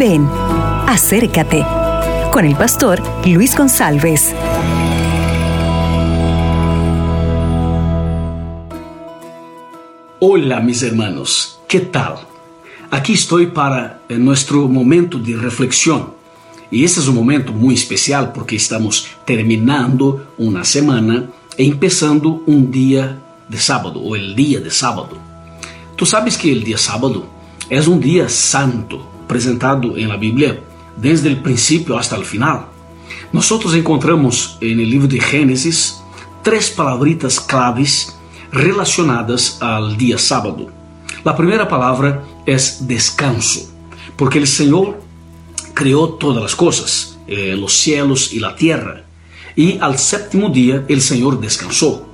Ven, acércate con el pastor Luis González. Hola mis hermanos, ¿qué tal? Aquí estoy para nuestro momento de reflexión. Y este es un momento muy especial porque estamos terminando una semana e empezando un día de sábado o el día de sábado. Tú sabes que el día sábado es un día santo presentado en la Biblia desde el principio hasta el final. Nosotros encontramos en el libro de Génesis tres palabritas claves relacionadas al día sábado. La primera palabra es descanso, porque el Señor creó todas las cosas, eh, los cielos y la tierra, y al séptimo día el Señor descansó.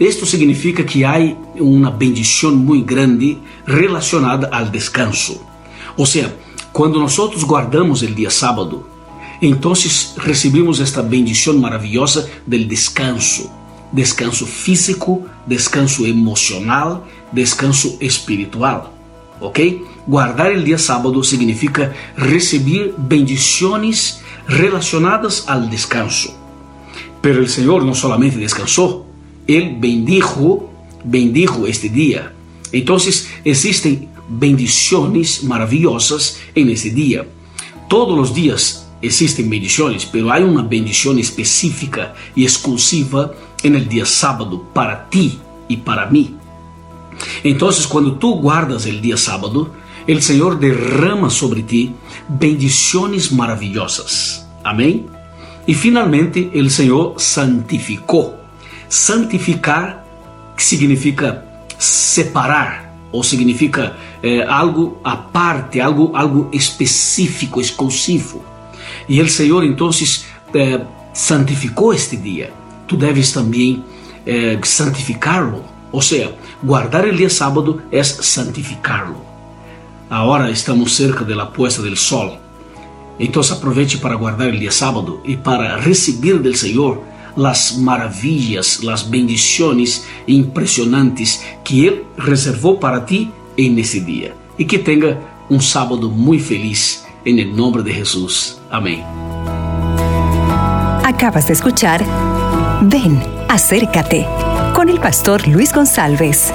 Esto significa que hay una bendición muy grande relacionada al descanso. O sea, cuando nosotros guardamos el día sábado, entonces recibimos esta bendición maravillosa del descanso. Descanso físico, descanso emocional, descanso espiritual. ¿Ok? Guardar el día sábado significa recibir bendiciones relacionadas al descanso. Pero el Señor no solamente descansó, Él bendijo, bendijo este día. Entonces existen bendiciones maravillosas en ese día. Todos los días existen bendiciones, pero hay una bendición específica y exclusiva en el día sábado para ti y para mí. Entonces, cuando tú guardas el día sábado, el Señor derrama sobre ti bendiciones maravillosas. Amén. Y finalmente, el Señor santificó. Santificar significa separar ou significa eh, algo aparte, algo, algo específico, exclusivo. E o Senhor então eh, santificou este dia. Tu deves também eh, santificá-lo. Ou seja, guardar o dia sábado é santificá-lo. Agora estamos cerca da puesta do sol. Então aproveite para guardar o dia sábado e para receber do Senhor las maravillas, las bendiciones impresionantes que Él reservó para ti en ese día. Y que tenga un sábado muy feliz en el nombre de Jesús. Amén. Acabas de escuchar Ven, acércate con el pastor Luis González.